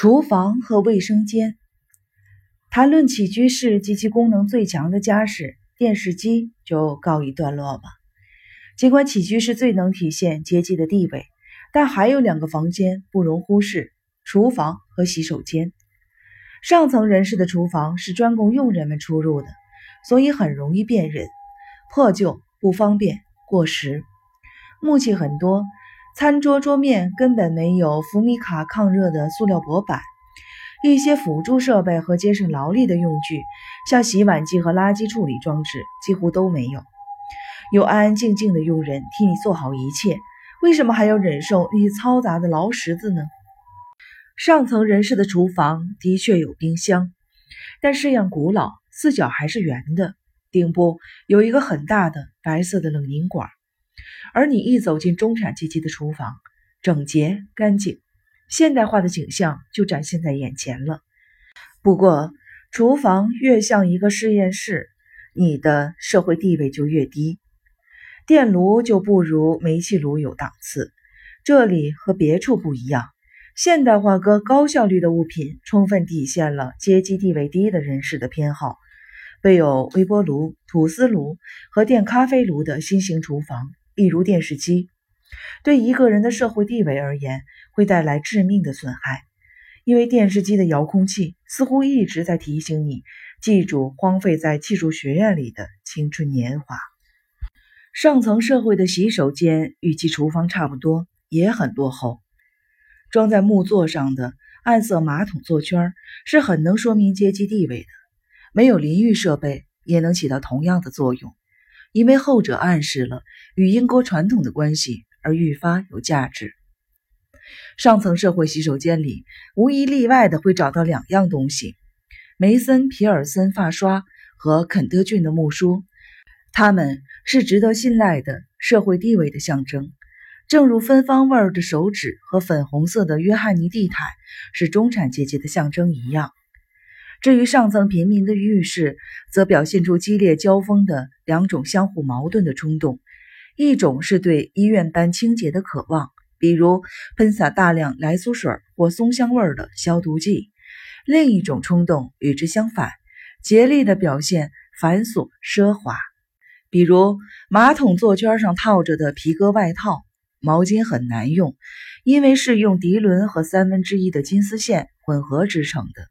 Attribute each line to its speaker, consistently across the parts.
Speaker 1: 厨房和卫生间。谈论起居室及其功能最强的家室，电视机就告一段落吧。尽管起居室最能体现阶级的地位，但还有两个房间不容忽视：厨房和洗手间。上层人士的厨房是专供佣人们出入的，所以很容易辨认。破旧、不方便、过时，木器很多，餐桌桌面根本没有福米卡抗热的塑料薄板。一些辅助设备和节省劳力的用具，像洗碗机和垃圾处理装置，几乎都没有。有安安静静的佣人替你做好一切，为什么还要忍受那些嘈杂的劳什子呢？上层人士的厨房的确有冰箱，但式样古老，四角还是圆的，顶部有一个很大的白色的冷凝管。而你一走进中产阶级的厨房，整洁干净。现代化的景象就展现在眼前了。不过，厨房越像一个实验室，你的社会地位就越低。电炉就不如煤气炉有档次。这里和别处不一样，现代化和高效率的物品充分体现了阶级地位低的人士的偏好。备有微波炉、吐司炉和电咖啡炉的新型厨房，例如电视机。对一个人的社会地位而言，会带来致命的损害，因为电视机的遥控器似乎一直在提醒你记住荒废在技术学院里的青春年华。上层社会的洗手间与其厨房差不多，也很落后。装在木座上的暗色马桶座圈是很能说明阶级地位的，没有淋浴设备也能起到同样的作用，因为后者暗示了与英国传统的关系。而愈发有价值。上层社会洗手间里无一例外的会找到两样东西：梅森皮尔森发刷和肯德郡的木梳，它们是值得信赖的社会地位的象征，正如芬芳味儿的手指和粉红色的约翰尼地毯是中产阶级的象征一样。至于上层平民的浴室，则表现出激烈交锋的两种相互矛盾的冲动。一种是对医院般清洁的渴望，比如喷洒大量来苏水或松香味的消毒剂；另一种冲动与之相反，竭力的表现繁琐奢华，比如马桶座圈上套着的皮革外套。毛巾很难用，因为是用涤纶和三分之一的金丝线混合织成的。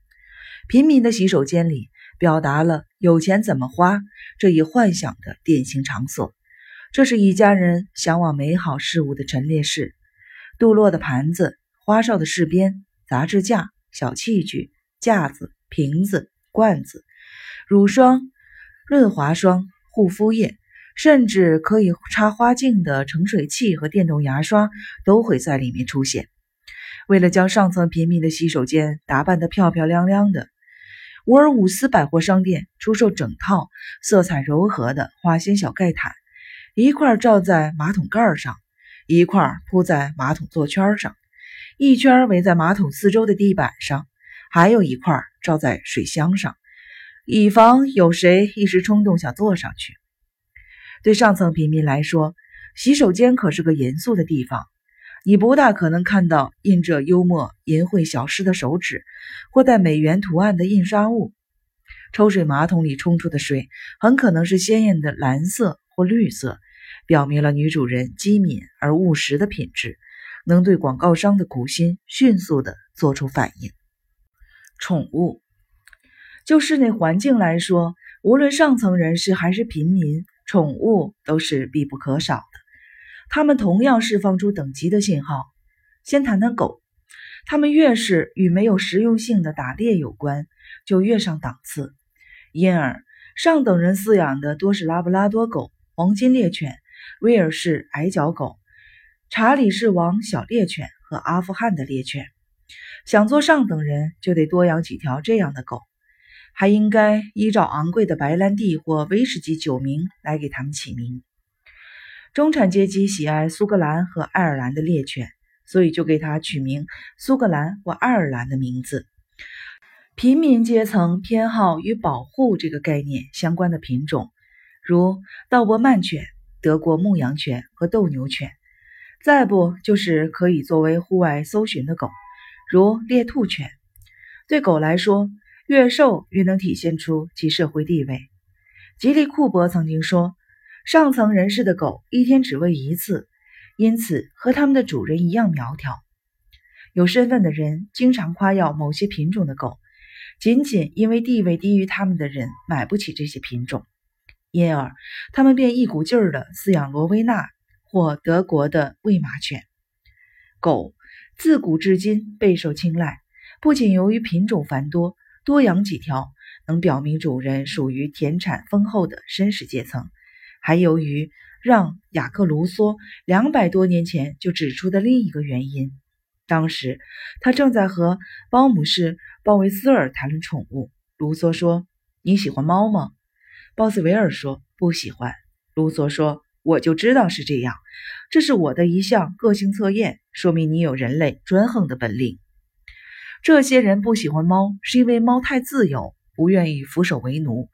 Speaker 1: 平民的洗手间里表达了有钱怎么花这一幻想的典型场所。这是一家人向往美好事物的陈列室：镀落的盘子、花哨的饰边、杂志架、小器具、架子、瓶子、罐子、乳霜、润滑霜、护肤液，甚至可以插花镜的盛水器和电动牙刷都会在里面出现。为了将上层平民的洗手间打扮得漂漂亮亮的，沃尔伍斯百货商店出售整套色彩柔和的花心小盖毯。一块罩在马桶盖上，一块铺在马桶座圈上，一圈围在马桶四周的地板上，还有一块罩在水箱上，以防有谁一时冲动想坐上去。对上层平民来说，洗手间可是个严肃的地方，你不大可能看到印着幽默淫秽小诗的手指，或带美元图案的印刷物。抽水马桶里冲出的水，很可能是鲜艳的蓝色或绿色。表明了女主人机敏而务实的品质，能对广告商的苦心迅速地做出反应。宠物，就室内环境来说，无论上层人士还是平民，宠物都是必不可少的。它们同样释放出等级的信号。先谈谈狗，它们越是与没有实用性的打猎有关，就越上档次。因而，上等人饲养的多是拉布拉多狗、黄金猎犬。威尔士矮脚狗、查理士王小猎犬和阿富汗的猎犬，想做上等人就得多养几条这样的狗，还应该依照昂贵的白兰地或威士忌酒名来给它们起名。中产阶级喜爱苏格兰和爱尔兰的猎犬，所以就给它取名苏格兰或爱尔兰的名字。平民阶层偏好与保护这个概念相关的品种，如道伯曼犬。德国牧羊犬和斗牛犬，再不就是可以作为户外搜寻的狗，如猎兔犬、对狗来说，越瘦越能体现出其社会地位。吉利库伯曾经说，上层人士的狗一天只喂一次，因此和他们的主人一样苗条。有身份的人经常夸耀某些品种的狗，仅仅因为地位低于他们的人买不起这些品种，因而他们便一股劲儿地饲养罗威纳或德国的喂马犬。狗自古至今备受青睐，不仅由于品种繁多，多养几条能表明主人属于田产丰厚的绅士阶层，还由于让·雅克·卢梭两百多年前就指出的另一个原因。当时，他正在和保姆士鲍维斯尔谈论宠物。卢梭说：“你喜欢猫吗？”鲍斯维尔说：“不喜欢。”卢梭说：“我就知道是这样，这是我的一项个性测验，说明你有人类专横的本领。”这些人不喜欢猫，是因为猫太自由，不愿意俯首为奴，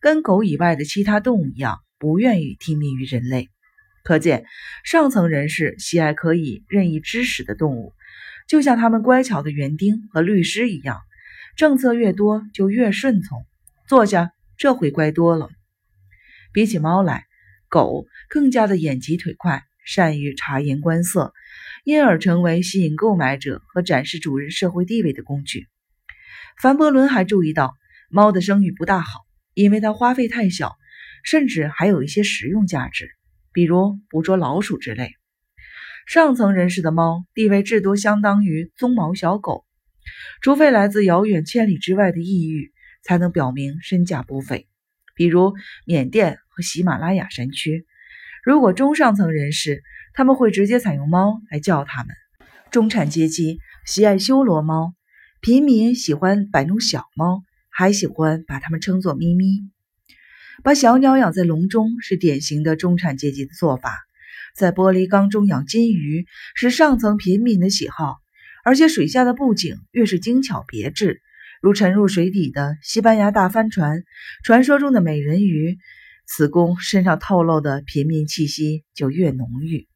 Speaker 1: 跟狗以外的其他动物一样，不愿意听命于人类。可见，上层人士喜爱可以任意指使的动物。就像他们乖巧的园丁和律师一样，政策越多就越顺从。坐下，这回乖多了。比起猫来，狗更加的眼疾腿快，善于察言观色，因而成为吸引购买者和展示主人社会地位的工具。凡伯伦还注意到，猫的声誉不大好，因为它花费太小，甚至还有一些实用价值，比如捕捉老鼠之类。上层人士的猫地位至多相当于棕毛小狗，除非来自遥远千里之外的异域，才能表明身价不菲。比如缅甸和喜马拉雅山区。如果中上层人士，他们会直接采用猫来叫它们。中产阶级喜爱修罗猫，平民喜欢摆弄小猫，还喜欢把它们称作咪咪。把小鸟养在笼中是典型的中产阶级的做法。在玻璃缸中养金鱼是上层平民的喜好，而且水下的布景越是精巧别致，如沉入水底的西班牙大帆船、传说中的美人鱼，此宫身上透露的平民气息就越浓郁。